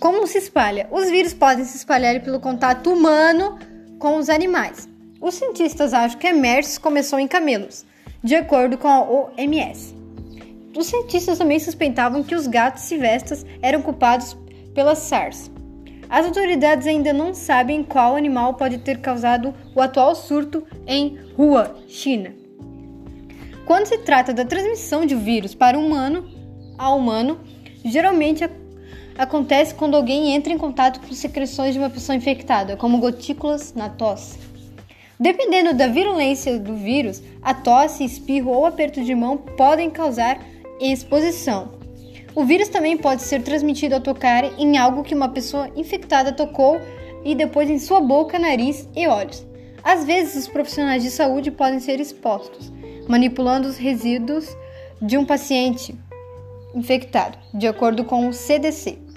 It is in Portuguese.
Como se espalha? Os vírus podem se espalhar pelo contato humano com os animais. Os cientistas acham que a MERS começou em camelos, de acordo com a OMS. Os cientistas também suspeitavam que os gatos silvestres eram culpados pela SARS. As autoridades ainda não sabem qual animal pode ter causado o atual surto em Wuhan, China. Quando se trata da transmissão de vírus para humano a humano, geralmente acontece quando alguém entra em contato com secreções de uma pessoa infectada, como gotículas na tosse. Dependendo da virulência do vírus, a tosse, espirro ou aperto de mão podem causar exposição. O vírus também pode ser transmitido ao tocar em algo que uma pessoa infectada tocou e depois em sua boca, nariz e olhos. Às vezes, os profissionais de saúde podem ser expostos, manipulando os resíduos de um paciente infectado, de acordo com o CDC.